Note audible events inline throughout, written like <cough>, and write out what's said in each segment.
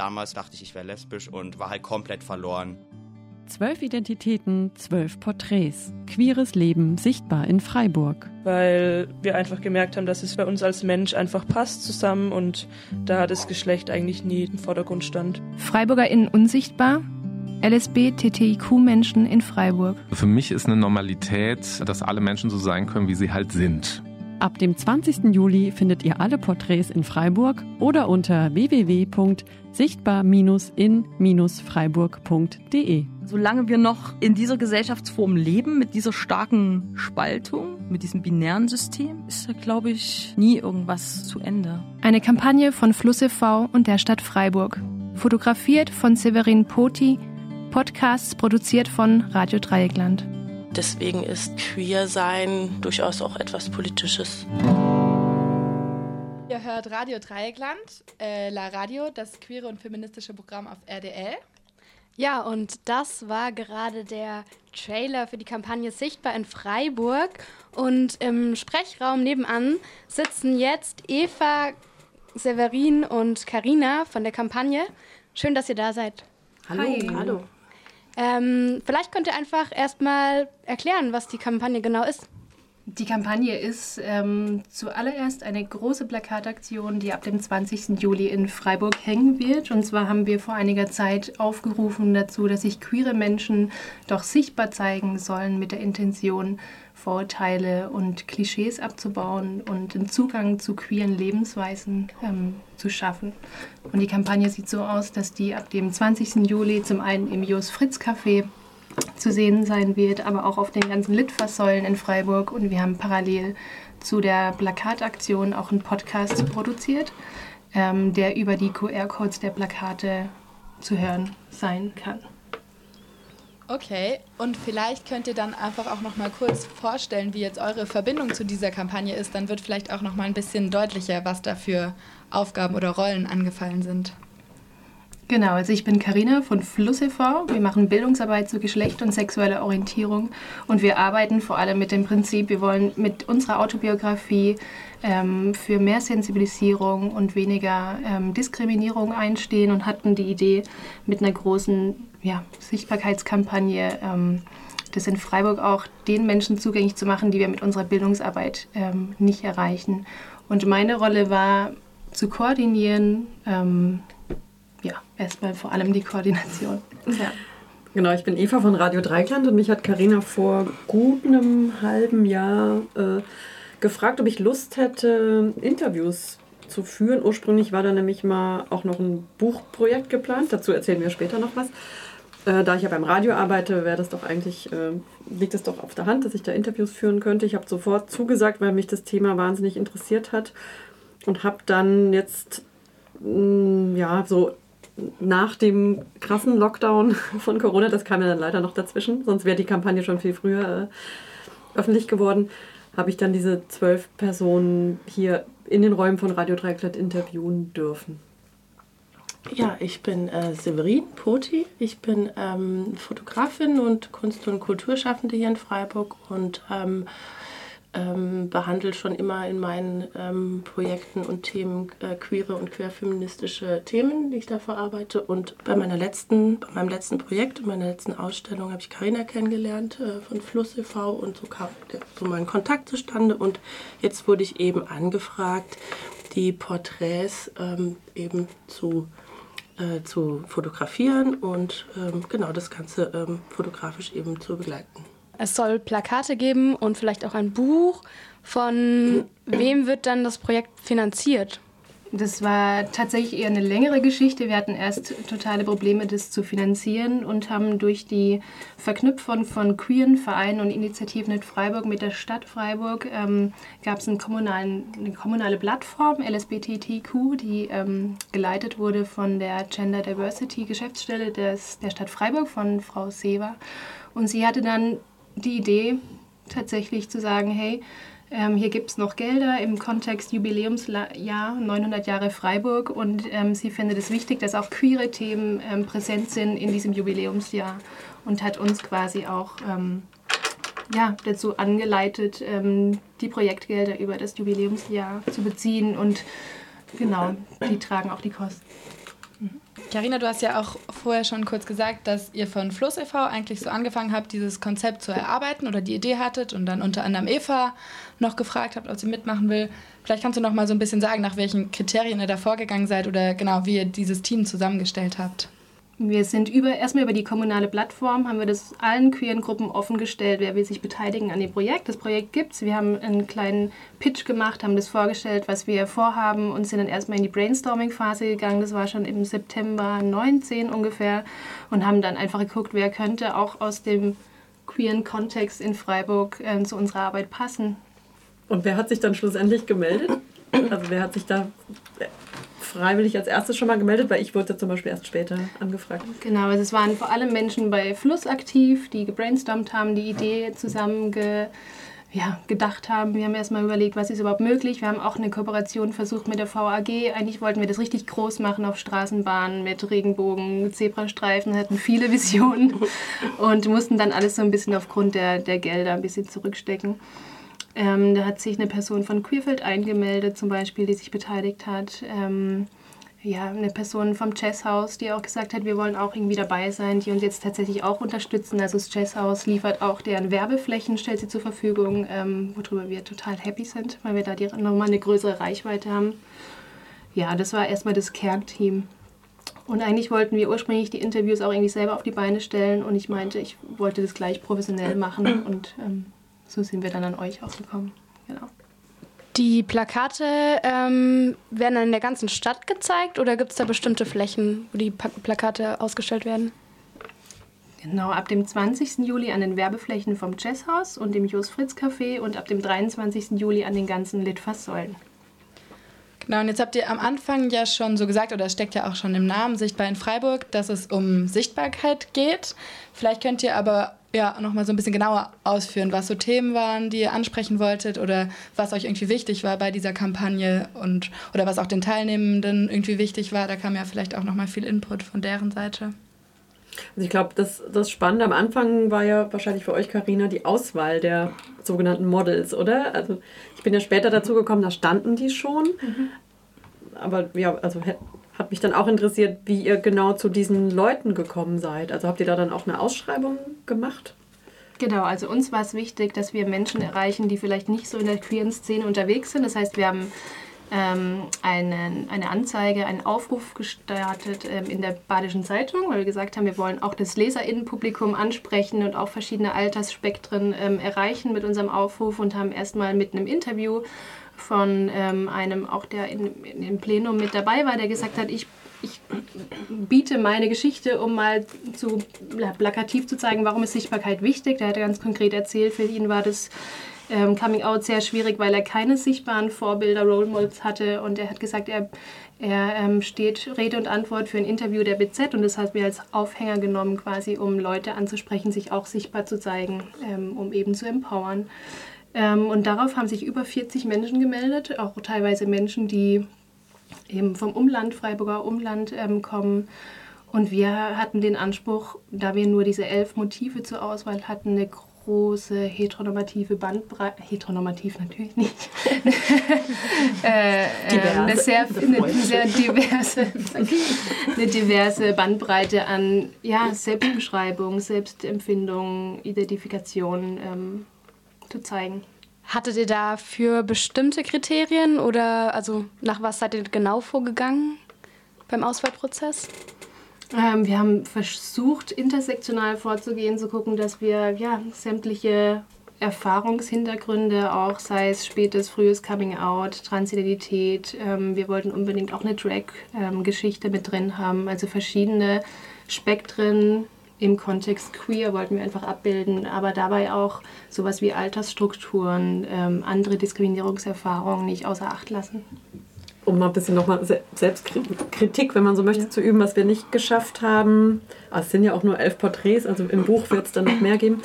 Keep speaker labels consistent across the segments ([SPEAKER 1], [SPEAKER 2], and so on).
[SPEAKER 1] damals dachte ich, ich wäre lesbisch und war halt komplett verloren.
[SPEAKER 2] Zwölf Identitäten, zwölf Porträts. Queeres Leben sichtbar in Freiburg.
[SPEAKER 3] Weil wir einfach gemerkt haben, dass es für uns als Mensch einfach passt zusammen und da das Geschlecht eigentlich nie im Vordergrund stand.
[SPEAKER 4] FreiburgerInnen unsichtbar, LSB-TTIQ-Menschen in Freiburg.
[SPEAKER 5] Für mich ist eine Normalität, dass alle Menschen so sein können, wie sie halt sind.
[SPEAKER 2] Ab dem 20. Juli findet ihr alle Porträts in Freiburg oder unter www.sichtbar-in-freiburg.de.
[SPEAKER 6] Solange wir noch in dieser Gesellschaftsform leben, mit dieser starken Spaltung, mit diesem binären System, ist da, glaube ich, nie irgendwas zu Ende.
[SPEAKER 4] Eine Kampagne von Fluss e.V. und der Stadt Freiburg. Fotografiert von Severin Poti, Podcasts produziert von Radio Dreieckland.
[SPEAKER 7] Deswegen ist Queer-Sein durchaus auch etwas Politisches.
[SPEAKER 8] Ihr hört Radio Dreieckland, äh, La Radio, das queere und feministische Programm auf RDL.
[SPEAKER 9] Ja, und das war gerade der Trailer für die Kampagne Sichtbar in Freiburg. Und im Sprechraum nebenan sitzen jetzt Eva, Severin und Karina von der Kampagne. Schön, dass ihr da seid.
[SPEAKER 7] Hallo. Hi. Hallo.
[SPEAKER 9] Ähm, vielleicht könnt ihr einfach erstmal erklären, was die Kampagne genau ist.
[SPEAKER 10] Die Kampagne ist ähm, zuallererst eine große Plakataktion, die ab dem 20. Juli in Freiburg hängen wird. Und zwar haben wir vor einiger Zeit aufgerufen dazu, dass sich queere Menschen doch sichtbar zeigen sollen mit der Intention, Vorurteile und Klischees abzubauen und den Zugang zu queeren Lebensweisen ähm, zu schaffen. Und die Kampagne sieht so aus, dass die ab dem 20. Juli zum einen im Jos Fritz Café zu sehen sein wird, aber auch auf den ganzen Litfaßsäulen in Freiburg. Und wir haben parallel zu der Plakataktion auch einen Podcast produziert, ähm, der über die QR-Codes der Plakate zu hören sein kann.
[SPEAKER 8] Okay, und vielleicht könnt ihr dann einfach auch noch mal kurz vorstellen, wie jetzt eure Verbindung zu dieser Kampagne ist. Dann wird vielleicht auch noch mal ein bisschen deutlicher, was da für Aufgaben oder Rollen angefallen sind.
[SPEAKER 10] Genau, also ich bin Karina von Fluss e.V. Wir machen Bildungsarbeit zu Geschlecht und sexueller Orientierung und wir arbeiten vor allem mit dem Prinzip, wir wollen mit unserer Autobiografie ähm, für mehr Sensibilisierung und weniger ähm, Diskriminierung einstehen und hatten die Idee mit einer großen ja, Sichtbarkeitskampagne, ähm, das in Freiburg auch den Menschen zugänglich zu machen, die wir mit unserer Bildungsarbeit ähm, nicht erreichen. Und meine Rolle war zu koordinieren, ähm, ja, erstmal vor allem die Koordination. Ja.
[SPEAKER 11] Genau, ich bin Eva von Radio Dreikland und mich hat Karina vor gut einem halben Jahr äh, gefragt, ob ich Lust hätte, Interviews zu führen. Ursprünglich war da nämlich mal auch noch ein Buchprojekt geplant, dazu erzählen wir später noch was. Äh, da ich ja beim Radio arbeite, wäre das doch eigentlich, äh, liegt es doch auf der Hand, dass ich da Interviews führen könnte. Ich habe sofort zugesagt, weil mich das Thema wahnsinnig interessiert hat und habe dann jetzt mh, mm, ja so nach dem krassen Lockdown <laughs> von Corona, das kam ja dann leider noch dazwischen, sonst wäre die Kampagne schon viel früher äh, öffentlich geworden, habe ich dann diese zwölf Personen hier in den Räumen von Radio Dreikland interviewen dürfen.
[SPEAKER 7] Ja, ich bin äh, Severin Poti. Ich bin ähm, Fotografin und Kunst- und Kulturschaffende hier in Freiburg und ähm, ähm, behandle schon immer in meinen ähm, Projekten und Themen äh, queere und queerfeministische Themen, die ich da verarbeite. Und bei meiner letzten, bei meinem letzten Projekt, in meiner letzten Ausstellung, habe ich Karina kennengelernt äh, von Fluss e.V. und so kam so mein Kontakt zustande. Und jetzt wurde ich eben angefragt, die Porträts ähm, eben zu äh, zu fotografieren und ähm, genau das Ganze ähm, fotografisch eben zu begleiten.
[SPEAKER 9] Es soll Plakate geben und vielleicht auch ein Buch. Von wem wird dann das Projekt finanziert?
[SPEAKER 10] Das war tatsächlich eher eine längere Geschichte. Wir hatten erst totale Probleme, das zu finanzieren und haben durch die Verknüpfung von queeren Vereinen und Initiativen in Freiburg mit der Stadt Freiburg ähm, gab es eine kommunale Plattform, LSBTTQ, die ähm, geleitet wurde von der Gender Diversity Geschäftsstelle des, der Stadt Freiburg von Frau Sever. Und sie hatte dann die Idee, tatsächlich zu sagen, hey, ähm, hier gibt es noch Gelder im Kontext Jubiläumsjahr 900 Jahre Freiburg. Und ähm, sie findet es wichtig, dass auch queere Themen ähm, präsent sind in diesem Jubiläumsjahr. Und hat uns quasi auch ähm, ja, dazu angeleitet, ähm, die Projektgelder über das Jubiläumsjahr zu beziehen. Und genau, die tragen auch die Kosten.
[SPEAKER 8] Carina, du hast ja auch vorher schon kurz gesagt, dass ihr von Fluss e.V. eigentlich so angefangen habt, dieses Konzept zu erarbeiten oder die Idee hattet und dann unter anderem Eva noch gefragt habt, ob sie mitmachen will. Vielleicht kannst du noch mal so ein bisschen sagen, nach welchen Kriterien ihr da vorgegangen seid oder genau, wie ihr dieses Team zusammengestellt habt.
[SPEAKER 10] Wir sind über, erstmal über die kommunale Plattform, haben wir das allen queeren Gruppen offengestellt, wer will sich beteiligen an dem Projekt. Das Projekt gibt es. Wir haben einen kleinen Pitch gemacht, haben das vorgestellt, was wir vorhaben und sind dann erstmal in die Brainstorming-Phase gegangen. Das war schon im September 19 ungefähr und haben dann einfach geguckt, wer könnte auch aus dem queeren Kontext in Freiburg äh, zu unserer Arbeit passen.
[SPEAKER 11] Und wer hat sich dann schlussendlich gemeldet? Also wer hat sich da freiwillig als erstes schon mal gemeldet, weil ich wurde zum Beispiel erst später angefragt.
[SPEAKER 10] Genau, also es waren vor allem Menschen bei Fluss aktiv, die gebrainstormt haben, die Idee zusammen ge, ja, gedacht haben. Wir haben erstmal überlegt, was ist überhaupt möglich. Wir haben auch eine Kooperation versucht mit der VAG. Eigentlich wollten wir das richtig groß machen auf Straßenbahnen mit Regenbogen, Zebrastreifen, hatten viele Visionen <laughs> und mussten dann alles so ein bisschen aufgrund der, der Gelder ein bisschen zurückstecken. Ähm, da hat sich eine Person von Queerfeld eingemeldet, zum Beispiel, die sich beteiligt hat. Ähm, ja, eine Person vom Jazzhaus, die auch gesagt hat, wir wollen auch irgendwie dabei sein, die uns jetzt tatsächlich auch unterstützen. Also das Jazzhaus liefert auch deren Werbeflächen, stellt sie zur Verfügung, ähm, worüber wir total happy sind, weil wir da die, nochmal eine größere Reichweite haben. Ja, das war erstmal das Kernteam. Und eigentlich wollten wir ursprünglich die Interviews auch irgendwie selber auf die Beine stellen und ich meinte, ich wollte das gleich professionell machen und ähm, so sind wir dann an euch auch gekommen. Genau.
[SPEAKER 9] Die Plakate ähm, werden dann in der ganzen Stadt gezeigt oder gibt es da bestimmte Flächen, wo die Plakate ausgestellt werden?
[SPEAKER 10] Genau, ab dem 20. Juli an den Werbeflächen vom Jazzhaus und dem Jos Fritz Café und ab dem 23. Juli an den ganzen Litfaßsäulen.
[SPEAKER 8] Genau, und jetzt habt ihr am Anfang ja schon so gesagt, oder es steckt ja auch schon im Namen Sichtbar in Freiburg, dass es um Sichtbarkeit geht. Vielleicht könnt ihr aber ja, nochmal so ein bisschen genauer ausführen, was so Themen waren, die ihr ansprechen wolltet oder was euch irgendwie wichtig war bei dieser Kampagne und oder was auch den Teilnehmenden irgendwie wichtig war. Da kam ja vielleicht auch nochmal viel Input von deren Seite.
[SPEAKER 11] Also ich glaube, das, das Spannende am Anfang war ja wahrscheinlich für euch, Karina, die Auswahl der sogenannten Models, oder? Also ich bin ja später dazu gekommen, da standen die schon. Mhm. Aber ja, also hat mich dann auch interessiert, wie ihr genau zu diesen Leuten gekommen seid. Also habt ihr da dann auch eine Ausschreibung gemacht?
[SPEAKER 10] Genau, also uns war es wichtig, dass wir Menschen erreichen, die vielleicht nicht so in der queeren Szene unterwegs sind. Das heißt, wir haben ähm, einen, eine Anzeige, einen Aufruf gestartet ähm, in der Badischen Zeitung, weil wir gesagt haben, wir wollen auch das Leserinnenpublikum ansprechen und auch verschiedene Altersspektren ähm, erreichen mit unserem Aufruf und haben erstmal mit einem Interview von ähm, einem, auch der in, in, im Plenum mit dabei war, der gesagt hat, ich, ich biete meine Geschichte, um mal zu plakativ zu zeigen, warum ist Sichtbarkeit wichtig. Der hat ganz konkret erzählt, für ihn war das ähm, Coming Out sehr schwierig, weil er keine sichtbaren Vorbilder, Role Models hatte und er hat gesagt, er, er ähm, steht Rede und Antwort für ein Interview der BZ und das hat wir als Aufhänger genommen, quasi um Leute anzusprechen, sich auch sichtbar zu zeigen, ähm, um eben zu empowern. Ähm, und darauf haben sich über 40 Menschen gemeldet, auch teilweise Menschen, die eben vom Umland, Freiburger Umland ähm, kommen. Und wir hatten den Anspruch, da wir nur diese elf Motive zur Auswahl hatten, eine große heteronormative Bandbreite, heteronormativ natürlich nicht, <laughs> äh, äh, eine, sehr, eine sehr diverse, eine diverse Bandbreite an ja, Selbstbeschreibung, Selbstempfindung, Identifikation ähm, zu zeigen.
[SPEAKER 9] Hattet ihr da für bestimmte Kriterien oder also nach was seid ihr genau vorgegangen beim Auswahlprozess?
[SPEAKER 10] Ähm, wir haben versucht, intersektional vorzugehen, zu gucken, dass wir ja, sämtliche Erfahrungshintergründe, auch sei es spätes, frühes Coming Out, Transidentität. Ähm, wir wollten unbedingt auch eine Drag-Geschichte ähm, mit drin haben, also verschiedene Spektren im Kontext queer wollten wir einfach abbilden, aber dabei auch sowas wie Altersstrukturen, ähm, andere Diskriminierungserfahrungen nicht außer Acht lassen.
[SPEAKER 11] Um mal ein bisschen nochmal Selbstkritik, wenn man so möchte, ja. zu üben, was wir nicht geschafft haben. Ah, es sind ja auch nur elf Porträts, also im Buch wird es dann noch mehr geben.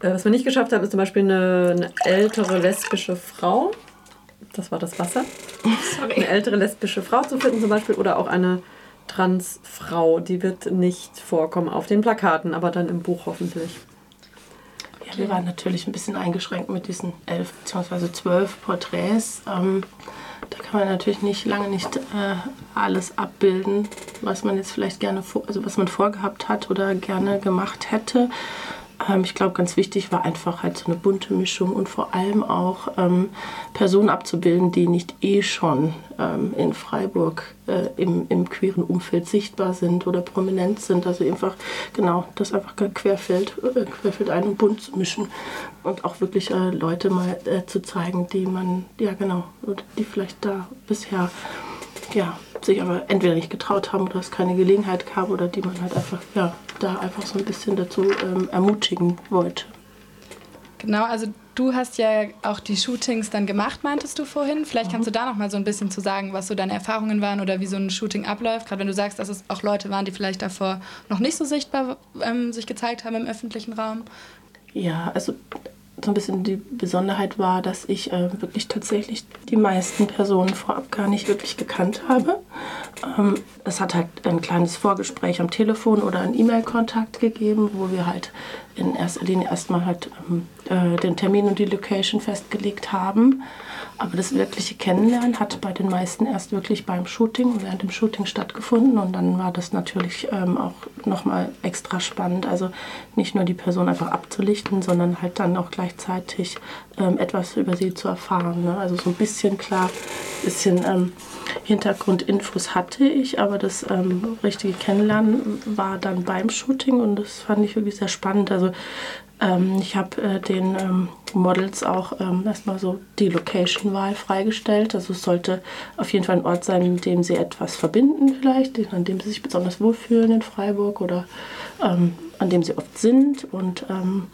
[SPEAKER 11] Äh, was wir nicht geschafft haben, ist zum Beispiel eine, eine ältere lesbische Frau. Das war das Wasser. <laughs> Sorry. Eine ältere lesbische Frau zu finden zum Beispiel oder auch eine Transfrau. Die wird nicht vorkommen auf den Plakaten, aber dann im Buch hoffentlich.
[SPEAKER 7] Ja, wir waren natürlich ein bisschen eingeschränkt mit diesen elf bzw. zwölf Porträts. Ähm, da kann man natürlich nicht lange nicht äh, alles abbilden, was man jetzt vielleicht gerne, also was man vorgehabt hat oder gerne gemacht hätte. Ähm, ich glaube, ganz wichtig war einfach halt so eine bunte Mischung und vor allem auch ähm, Personen abzubilden, die nicht eh schon ähm, in Freiburg äh, im, im queeren Umfeld sichtbar sind oder prominent sind. Also einfach, genau, das einfach querfeld, äh, querfeld ein und bunt zu mischen und auch wirklich äh, Leute mal äh, zu zeigen, die man, ja genau, die vielleicht da bisher ja, sich aber entweder nicht getraut haben oder es keine Gelegenheit gab oder die man halt einfach, ja, da einfach so ein bisschen dazu ähm, ermutigen wollte.
[SPEAKER 8] Genau, also du hast ja auch die Shootings dann gemacht, meintest du vorhin. Vielleicht kannst du da noch mal so ein bisschen zu sagen, was so deine Erfahrungen waren oder wie so ein Shooting abläuft. Gerade wenn du sagst, dass es auch Leute waren, die vielleicht davor noch nicht so sichtbar ähm, sich gezeigt haben im öffentlichen Raum.
[SPEAKER 7] Ja, also so ein bisschen die Besonderheit war, dass ich äh, wirklich tatsächlich die meisten Personen vorab gar nicht wirklich gekannt habe. Ähm, es hat halt ein kleines Vorgespräch am Telefon oder einen E-Mail-Kontakt gegeben, wo wir halt in erster Linie erstmal halt ähm, äh, den Termin und die Location festgelegt haben. Aber das wirkliche Kennenlernen hat bei den meisten erst wirklich beim Shooting, während dem Shooting stattgefunden. Und dann war das natürlich ähm, auch nochmal extra spannend. Also nicht nur die Person einfach abzulichten, sondern halt dann auch gleichzeitig ähm, etwas über sie zu erfahren. Ne? Also so ein bisschen klar, ein bisschen ähm, Hintergrundinfos hatte ich, aber das ähm, richtige Kennenlernen war dann beim Shooting und das fand ich wirklich sehr spannend. Also ähm, ich habe äh, den ähm, Models auch ähm, erstmal so die Location-Wahl freigestellt. Also es sollte auf jeden Fall ein Ort sein, mit dem sie etwas verbinden vielleicht, an dem sie sich besonders wohlfühlen in Freiburg oder ähm, an dem sie oft sind. Und ähm,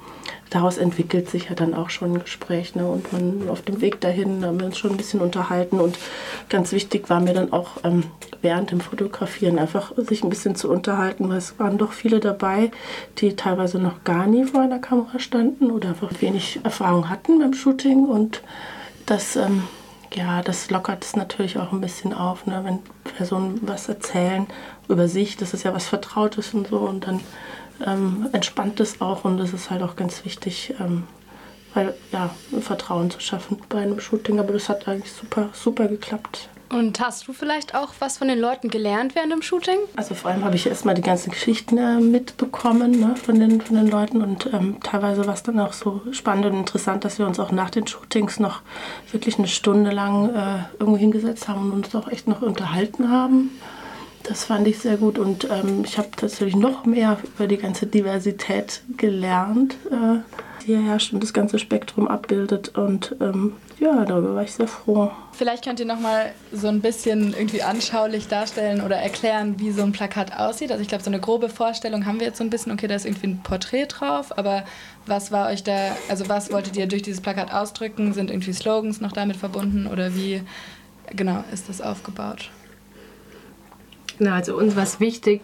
[SPEAKER 7] daraus entwickelt sich ja dann auch schon ein Gespräch. Ne? Und man auf dem Weg dahin haben wir uns schon ein bisschen unterhalten. Und ganz wichtig war mir dann auch ähm, während dem Fotografieren einfach sich ein bisschen zu unterhalten, weil es waren doch viele dabei, die teilweise noch gar nie vor einer Kamera standen oder einfach wenig Erfahrung hatten beim Shooting. Und das, ähm, ja, das lockert es natürlich auch ein bisschen auf, ne? wenn Personen was erzählen über sich. Das ist ja was Vertrautes und so. Und dann ähm, entspannt es auch und es ist halt auch ganz wichtig, ähm, weil ja, Vertrauen zu schaffen bei einem Shooting. Aber das hat eigentlich super, super geklappt.
[SPEAKER 9] Und hast du vielleicht auch was von den Leuten gelernt während dem Shooting?
[SPEAKER 7] Also vor allem habe ich erstmal die ganzen Geschichten äh, mitbekommen ne, von, den, von den Leuten und ähm, teilweise war es dann auch so spannend und interessant, dass wir uns auch nach den Shootings noch wirklich eine Stunde lang äh, irgendwo hingesetzt haben und uns auch echt noch unterhalten haben. Das fand ich sehr gut und ähm, ich habe tatsächlich noch mehr über die ganze Diversität gelernt, äh, die hier herrscht und das ganze Spektrum abbildet. Und ähm, ja, darüber war ich sehr froh.
[SPEAKER 8] Vielleicht könnt ihr noch mal so ein bisschen irgendwie anschaulich darstellen oder erklären, wie so ein Plakat aussieht. Also ich glaube, so eine grobe Vorstellung haben wir jetzt so ein bisschen. Okay, da ist irgendwie ein Porträt drauf, aber was war euch da, also was wolltet ihr durch dieses Plakat ausdrücken? Sind irgendwie Slogans noch damit verbunden oder wie genau ist das aufgebaut?
[SPEAKER 10] Na, also uns war es wichtig,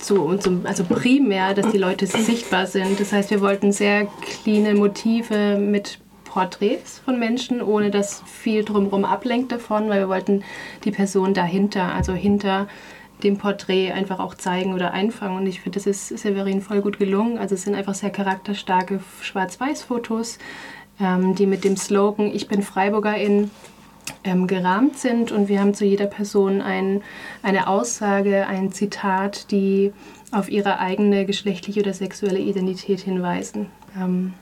[SPEAKER 10] so, also primär, dass die Leute sichtbar sind. Das heißt, wir wollten sehr cleane Motive mit Porträts von Menschen, ohne dass viel drumherum ablenkt davon, weil wir wollten die Person dahinter, also hinter dem Porträt einfach auch zeigen oder einfangen. Und ich finde, das ist Severin voll gut gelungen. Also es sind einfach sehr charakterstarke Schwarz-Weiß-Fotos, ähm, die mit dem Slogan Ich bin Freiburgerin ähm, gerahmt sind und wir haben zu jeder Person ein, eine Aussage, ein Zitat, die auf ihre eigene geschlechtliche oder sexuelle Identität hinweisen. Ähm,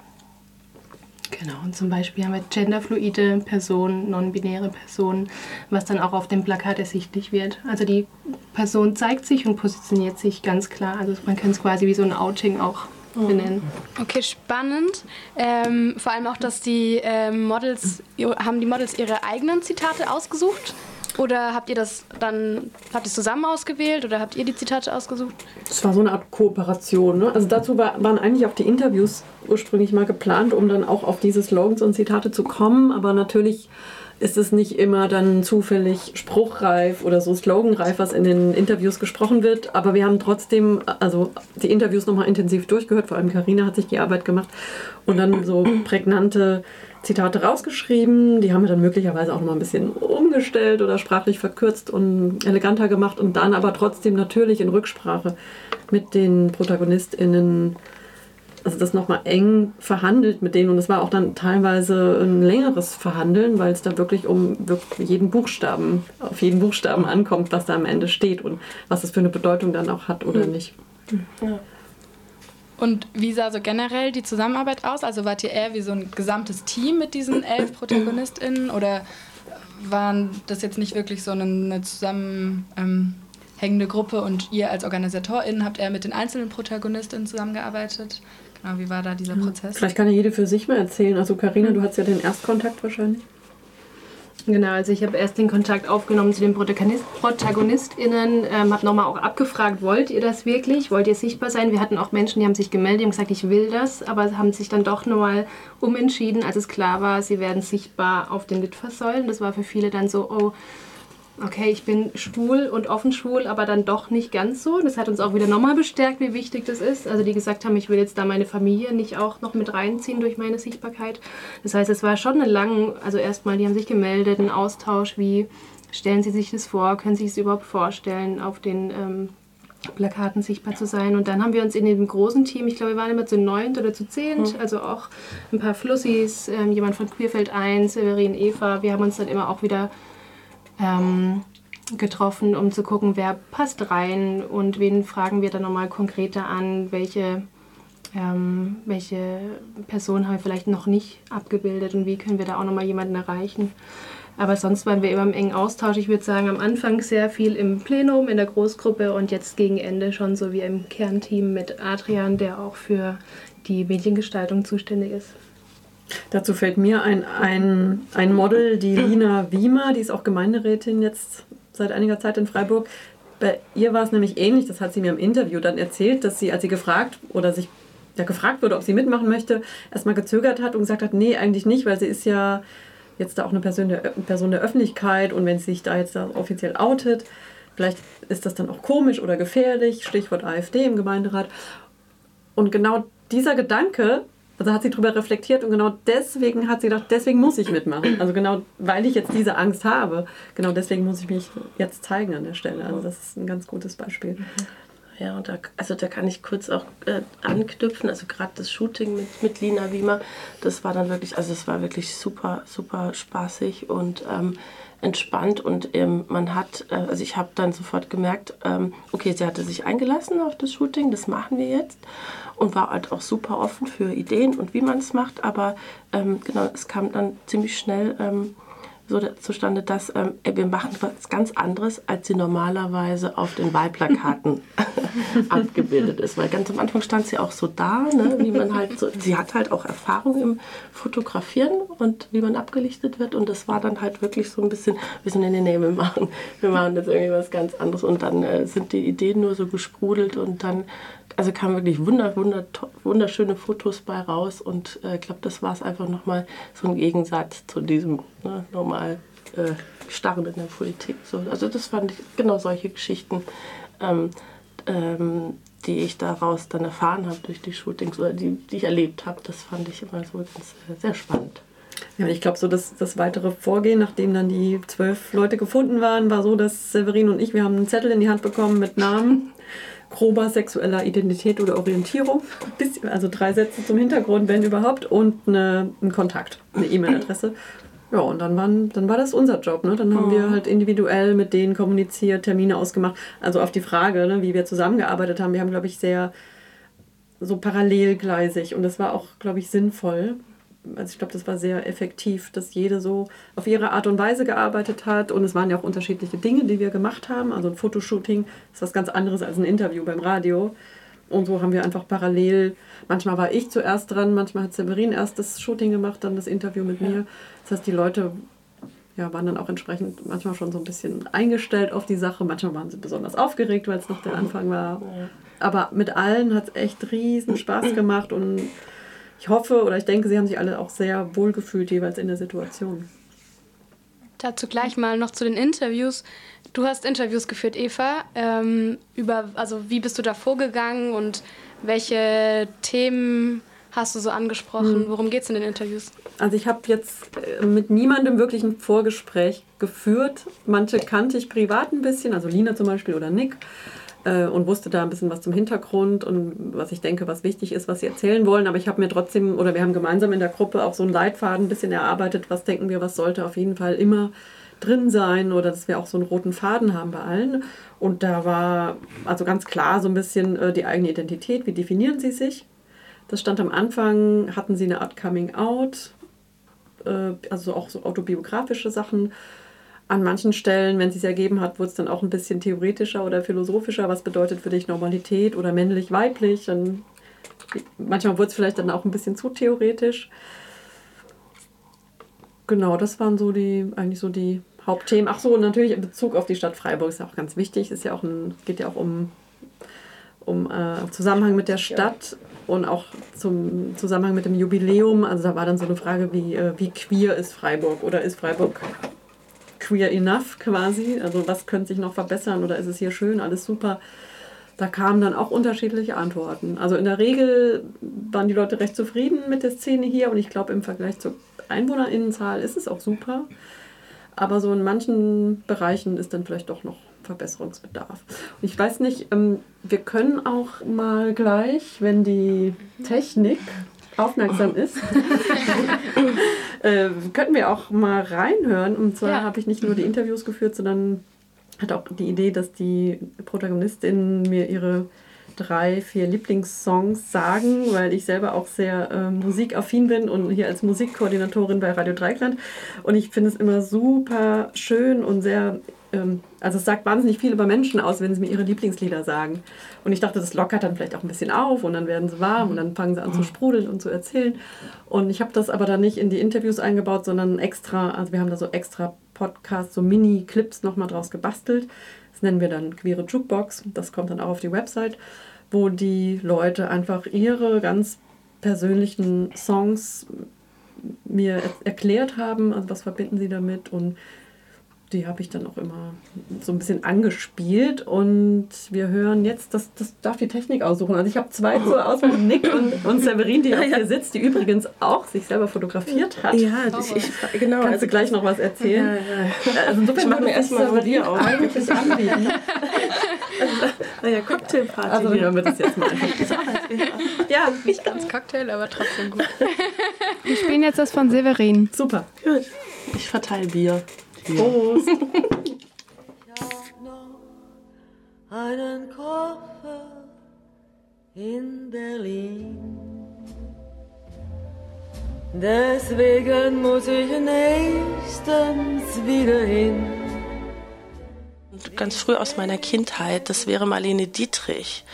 [SPEAKER 10] genau, und zum Beispiel haben wir genderfluide Personen, non-binäre Personen, was dann auch auf dem Plakat ersichtlich wird. Also die Person zeigt sich und positioniert sich ganz klar. Also man kann es quasi wie so ein Outing auch benennen.
[SPEAKER 9] Okay, spannend. Ähm, vor allem auch, dass die ähm, Models, haben die Models ihre eigenen Zitate ausgesucht? Oder habt ihr das dann, habt ihr es zusammen ausgewählt oder habt ihr die Zitate ausgesucht?
[SPEAKER 11] Das war so eine Art Kooperation. Ne? Also dazu war, waren eigentlich auch die Interviews ursprünglich mal geplant, um dann auch auf diese Slogans und Zitate zu kommen. Aber natürlich ist es nicht immer dann zufällig spruchreif oder so sloganreif, was in den Interviews gesprochen wird. Aber wir haben trotzdem also die Interviews nochmal intensiv durchgehört. Vor allem Karina hat sich die Arbeit gemacht und dann so prägnante Zitate rausgeschrieben. Die haben wir dann möglicherweise auch nochmal ein bisschen umgestellt oder sprachlich verkürzt und eleganter gemacht und dann aber trotzdem natürlich in Rücksprache mit den ProtagonistInnen also das nochmal eng verhandelt mit denen und es war auch dann teilweise ein längeres Verhandeln, weil es da wirklich um wirklich jeden Buchstaben, auf jeden Buchstaben ankommt, was da am Ende steht und was das für eine Bedeutung dann auch hat oder nicht.
[SPEAKER 8] Ja. Und wie sah so generell die Zusammenarbeit aus? Also wart ihr eher wie so ein gesamtes Team mit diesen elf <clears throat> ProtagonistInnen oder waren das jetzt nicht wirklich so eine, eine zusammenhängende Gruppe und ihr als OrganisatorInnen habt eher mit den einzelnen ProtagonistInnen zusammengearbeitet? Genau, wie war da dieser Prozess?
[SPEAKER 11] Vielleicht kann ja jede für sich mal erzählen. Also Karina, du hattest ja den Erstkontakt wahrscheinlich.
[SPEAKER 10] Genau, also ich habe erst den Kontakt aufgenommen zu den Protagonist ProtagonistInnen, ähm, habe nochmal auch abgefragt, wollt ihr das wirklich? Wollt ihr sichtbar sein? Wir hatten auch Menschen, die haben sich gemeldet, die haben gesagt, ich will das, aber haben sich dann doch nochmal umentschieden, als es klar war, sie werden sichtbar auf den Litfaßsäulen. Das war für viele dann so, oh, okay, ich bin schwul und offen schwul, aber dann doch nicht ganz so. Das hat uns auch wieder nochmal bestärkt, wie wichtig das ist. Also die gesagt haben, ich will jetzt da meine Familie nicht auch noch mit reinziehen durch meine Sichtbarkeit. Das heißt, es war schon eine lange, also erstmal, die haben sich gemeldet, ein Austausch, wie stellen sie sich das vor, können sie sich es überhaupt vorstellen, auf den ähm, Plakaten sichtbar zu sein. Und dann haben wir uns in dem großen Team, ich glaube, wir waren immer zu neunt oder zu zehnt, mhm. also auch ein paar Flussis, ähm, jemand von Queerfeld 1, Severin, Eva. Wir haben uns dann immer auch wieder ähm, getroffen, um zu gucken, wer passt rein und wen fragen wir dann nochmal konkreter an, welche, ähm, welche Person haben wir vielleicht noch nicht abgebildet und wie können wir da auch nochmal jemanden erreichen. Aber sonst waren wir immer im engen Austausch. Ich würde sagen, am Anfang sehr viel im Plenum, in der Großgruppe und jetzt gegen Ende schon so wie im Kernteam mit Adrian, der auch für die Mediengestaltung zuständig ist.
[SPEAKER 11] Dazu fällt mir ein, ein, ein Model, die <clears throat> Lina Wiemer, die ist auch Gemeinderätin jetzt seit einiger Zeit in Freiburg. Bei ihr war es nämlich ähnlich, das hat sie mir im Interview dann erzählt, dass sie, als sie gefragt oder sich ja, gefragt wurde, ob sie mitmachen möchte, erstmal gezögert hat und gesagt hat, nee, eigentlich nicht, weil sie ist ja jetzt da auch eine Person der, Person der Öffentlichkeit und wenn sie sich da jetzt da offiziell outet, vielleicht ist das dann auch komisch oder gefährlich, Stichwort AfD im Gemeinderat. Und genau dieser Gedanke also hat sie darüber reflektiert und genau deswegen hat sie gedacht, deswegen muss ich mitmachen. Also genau, weil ich jetzt diese Angst habe, genau deswegen muss ich mich jetzt zeigen an der Stelle. Also das ist ein ganz gutes Beispiel.
[SPEAKER 7] Ja, und da, also da kann ich kurz auch äh, anknüpfen. Also gerade das Shooting mit, mit Lina Wiemer, das war dann wirklich, also es war wirklich super, super spaßig und ähm, entspannt und ähm, man hat, äh, also ich habe dann sofort gemerkt, ähm, okay, sie hatte sich eingelassen auf das Shooting, das machen wir jetzt und war halt auch super offen für Ideen und wie man es macht, aber ähm, genau, es kam dann ziemlich schnell ähm, so zustande, dass ähm, wir machen was ganz anderes, als sie normalerweise auf den Wahlplakaten <laughs> abgebildet ist. Weil ganz am Anfang stand sie auch so da, ne, wie man halt so, sie hat halt auch Erfahrung im Fotografieren und wie man abgelichtet wird und das war dann halt wirklich so ein bisschen, wir sind in den nee, wir machen, wir machen jetzt irgendwie was ganz anderes und dann äh, sind die Ideen nur so gesprudelt und dann also kamen wirklich wunder, wunder, wunderschöne Fotos bei raus und äh, ich äh, glaube, das war es einfach nochmal so ein Gegensatz zu diesem ne, normal äh, Starren in der Politik. So, also das fand ich genau solche Geschichten, ähm, ähm, die ich daraus dann erfahren habe durch die Shootings oder die, die ich erlebt habe, das fand ich immer so ganz, äh, sehr spannend.
[SPEAKER 11] Ja, ich glaube, so das, das weitere Vorgehen, nachdem dann die zwölf Leute gefunden waren, war so, dass Severin und ich, wir haben einen Zettel in die Hand bekommen mit Namen <laughs> grober sexueller Identität oder Orientierung. Also drei Sätze zum Hintergrund, wenn überhaupt, und eine, einen Kontakt, eine E-Mail-Adresse. Ja, und dann, waren, dann war das unser Job. Ne? Dann haben oh. wir halt individuell mit denen kommuniziert, Termine ausgemacht. Also auf die Frage, ne, wie wir zusammengearbeitet haben. Wir haben, glaube ich, sehr so parallelgleisig und das war auch, glaube ich, sinnvoll, also ich glaube, das war sehr effektiv, dass jede so auf ihre Art und Weise gearbeitet hat. Und es waren ja auch unterschiedliche Dinge, die wir gemacht haben. Also ein Fotoshooting ist was ganz anderes als ein Interview beim Radio. Und so haben wir einfach parallel, manchmal war ich zuerst dran, manchmal hat Severin erst das Shooting gemacht, dann das Interview mit mir. Das heißt, die Leute ja, waren dann auch entsprechend manchmal schon so ein bisschen eingestellt auf die Sache. Manchmal waren sie besonders aufgeregt, weil es noch der Anfang war. Aber mit allen hat es echt riesen Spaß gemacht und ich hoffe oder ich denke, sie haben sich alle auch sehr wohl gefühlt jeweils in der Situation.
[SPEAKER 9] Dazu gleich mal noch zu den Interviews. Du hast Interviews geführt, Eva. Ähm, über, also wie bist du da vorgegangen und welche Themen hast du so angesprochen? Hm. Worum geht es in den Interviews?
[SPEAKER 11] Also ich habe jetzt äh, mit niemandem wirklich ein Vorgespräch geführt. Manche kannte ich privat ein bisschen, also Lina zum Beispiel oder Nick. Äh, und wusste da ein bisschen was zum Hintergrund und was ich denke, was wichtig ist, was sie erzählen wollen. Aber ich habe mir trotzdem, oder wir haben gemeinsam in der Gruppe auch so einen Leitfaden ein bisschen erarbeitet, was denken wir, was sollte auf jeden Fall immer drin sein oder dass wir auch so einen roten Faden haben bei allen. Und da war also ganz klar so ein bisschen äh, die eigene Identität, wie definieren sie sich. Das stand am Anfang, hatten sie eine Art Coming Out, äh, also auch so autobiografische Sachen an manchen Stellen, wenn es sich ergeben hat, wurde es dann auch ein bisschen theoretischer oder philosophischer. Was bedeutet für dich Normalität oder männlich-weiblich? manchmal wurde es vielleicht dann auch ein bisschen zu theoretisch. Genau, das waren so die, eigentlich so die Hauptthemen. Ach so, natürlich in Bezug auf die Stadt Freiburg ist ja auch ganz wichtig. Es ist ja auch ein, geht ja auch um, um äh, Zusammenhang mit der Stadt und auch zum Zusammenhang mit dem Jubiläum. Also da war dann so eine Frage wie, äh, wie queer ist Freiburg oder ist Freiburg queer enough quasi? Also was könnte sich noch verbessern oder ist es hier schön, alles super? Da kamen dann auch unterschiedliche Antworten. Also in der Regel waren die Leute recht zufrieden mit der Szene hier und ich glaube im Vergleich zur Einwohnerinnenzahl ist es auch super. Aber so in manchen Bereichen ist dann vielleicht doch noch Verbesserungsbedarf. Und ich weiß nicht, ähm, wir können auch mal gleich, wenn die Technik aufmerksam ist, <laughs> äh, könnten wir auch mal reinhören. Und zwar ja. habe ich nicht nur die Interviews geführt, sondern hatte auch die Idee, dass die Protagonistinnen mir ihre drei, vier Lieblingssongs sagen, weil ich selber auch sehr äh, musikaffin bin und hier als Musikkoordinatorin bei Radio Dreikland. Und ich finde es immer super schön und sehr also es sagt wahnsinnig viel über Menschen aus, wenn sie mir ihre Lieblingslieder sagen. Und ich dachte, das lockert dann vielleicht auch ein bisschen auf und dann werden sie warm und dann fangen sie an zu sprudeln und zu erzählen. Und ich habe das aber dann nicht in die Interviews eingebaut, sondern extra, also wir haben da so extra Podcasts, so Mini-Clips nochmal draus gebastelt. Das nennen wir dann Queere Jukebox. Das kommt dann auch auf die Website, wo die Leute einfach ihre ganz persönlichen Songs mir erklärt haben, also was verbinden sie damit und die habe ich dann auch immer so ein bisschen angespielt. Und wir hören jetzt, das, das darf die Technik aussuchen. Also ich habe zwei zur Auswahl, Nick und, und Severin, die <laughs> ja, ja. hier sitzt, die übrigens auch sich selber fotografiert hat.
[SPEAKER 7] Ja, ich, ich, genau.
[SPEAKER 11] Kannst also, du gleich noch was erzählen? Ja, ja. Also insofern ich mache mir erstmal von dir auf. Eigentlich anbieten. <laughs> naja, Cocktailparty. Also hören wir das jetzt mal einfach. <laughs>
[SPEAKER 9] ja, nicht ganz Cocktail, aber trotzdem gut.
[SPEAKER 8] Wir spielen jetzt das von Severin.
[SPEAKER 11] Super.
[SPEAKER 7] Gut. Ich verteile Bier.
[SPEAKER 11] Prost.
[SPEAKER 12] Ich hab noch einen Koffer in Berlin. Deswegen muss ich nächstens wieder hin
[SPEAKER 7] ganz früh aus meiner Kindheit. Das wäre Marlene Dietrich.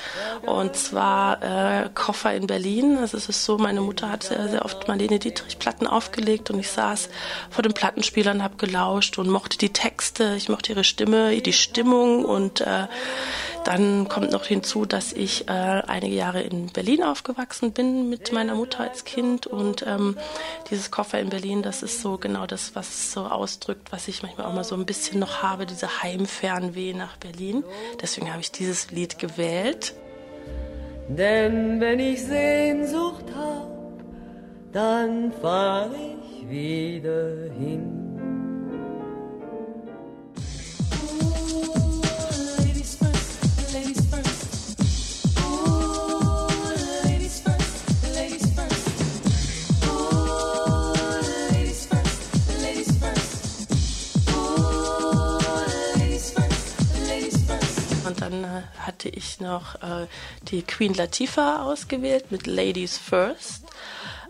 [SPEAKER 7] Und zwar äh, Koffer in Berlin. Also es ist so, meine Mutter hat sehr, sehr oft Marlene Dietrich Platten aufgelegt und ich saß vor den Plattenspielern, habe gelauscht und mochte die Texte, ich mochte ihre Stimme, die Stimmung und äh, dann kommt noch hinzu, dass ich äh, einige Jahre in Berlin aufgewachsen bin mit meiner Mutter als Kind und ähm, dieses Koffer in Berlin, das ist so genau das, was so ausdrückt, was ich manchmal auch mal so ein bisschen noch habe, diese Heimfernweh nach Berlin. Deswegen habe ich dieses Lied gewählt.
[SPEAKER 12] Denn wenn ich Sehnsucht hab, dann fahr ich wieder hin.
[SPEAKER 7] Hatte ich noch äh, die Queen Latifah ausgewählt mit Ladies First.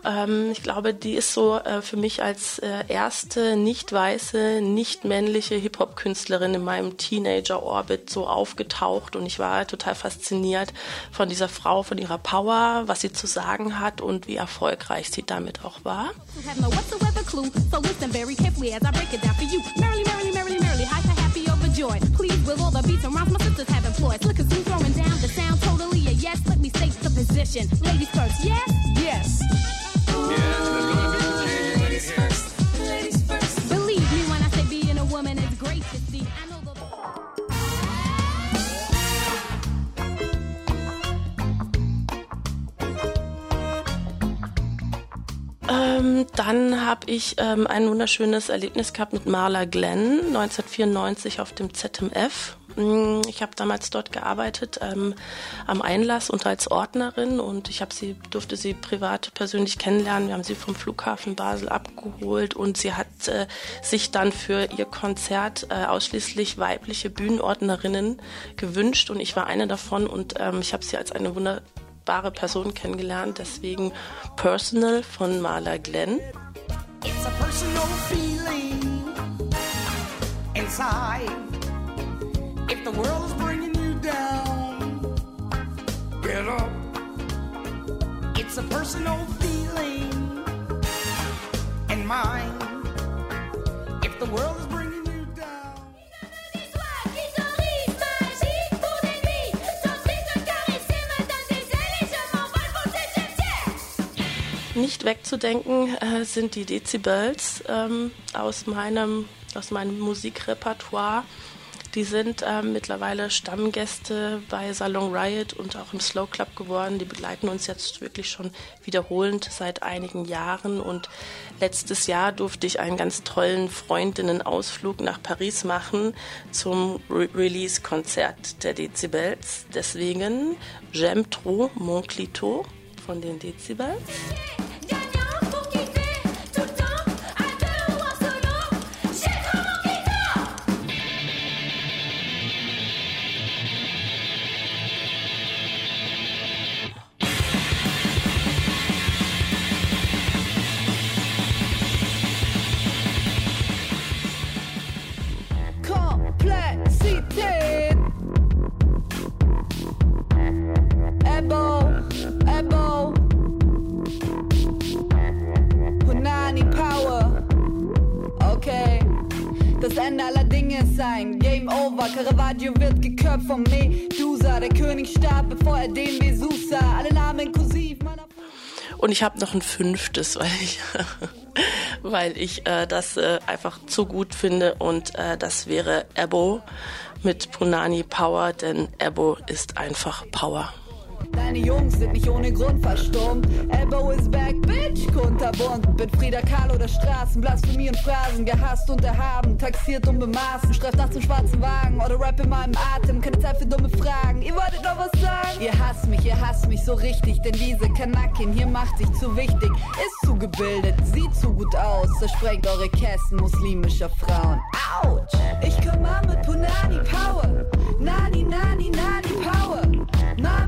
[SPEAKER 7] Ähm, ich glaube, die ist so äh, für mich als äh, erste nicht weiße, nicht männliche Hip-Hop-Künstlerin in meinem Teenager-Orbit so aufgetaucht und ich war total fasziniert von dieser Frau, von ihrer Power, was sie zu sagen hat und wie erfolgreich sie damit auch war. Joy. Please, with all the beats and rhymes my sisters have employed. Look, as throwing down the sound totally a yes. Let me state the position. Ladies first, yes? Yes. Believe Ähm, dann habe ich ähm, ein wunderschönes Erlebnis gehabt mit Marla Glenn 1994 auf dem ZMF Mm, ich habe damals dort gearbeitet ähm, am Einlass und als Ordnerin und ich habe sie durfte sie privat persönlich kennenlernen. Wir haben sie vom Flughafen Basel abgeholt und sie hat äh, sich dann für ihr Konzert äh, ausschließlich weibliche Bühnenordnerinnen gewünscht und ich war eine davon und ähm, ich habe sie als eine wunderbare Person kennengelernt. Deswegen Personal von Marla Glenn.
[SPEAKER 13] It's a personal feeling inside. If the world is bringing you down, get up. It's a personal feeling in mind. If the world is bringing
[SPEAKER 7] Nicht wegzudenken äh, sind die Dezibels ähm, aus, meinem, aus meinem Musikrepertoire. Die sind ähm, mittlerweile Stammgäste bei Salon Riot und auch im Slow Club geworden. Die begleiten uns jetzt wirklich schon wiederholend seit einigen Jahren. Und letztes Jahr durfte ich einen ganz tollen Freundinnen-Ausflug nach Paris machen zum Re Release-Konzert der Dezibels. Deswegen J'aime trop mon clito von den Dezibels.
[SPEAKER 14] Ein
[SPEAKER 7] fünftes, weil ich, <laughs> weil ich äh, das äh, einfach zu gut finde. Und äh, das wäre Ebo mit Punani Power, denn Ebo ist einfach Power.
[SPEAKER 14] Deine Jungs sind nicht ohne Grund verstummt. Elbow is back, bitch, kunterbunt. Bin Frieda Kahlo der Straßen, Blasphemie und Phrasen, gehasst und erhaben, taxiert und bemaßen. Streif nachts im schwarzen Wagen oder Rap in meinem Atem. Keine Zeit für dumme Fragen. Ihr wolltet noch was sagen? Ihr hasst mich, ihr hasst mich so richtig, denn diese Kanakin hier macht sich zu wichtig. Ist zu gebildet, sieht zu gut aus. Zersprengt eure Kästen muslimischer Frauen. Autsch! Ich komm an mit Punani Power. Nani, nani, nani Power. Mami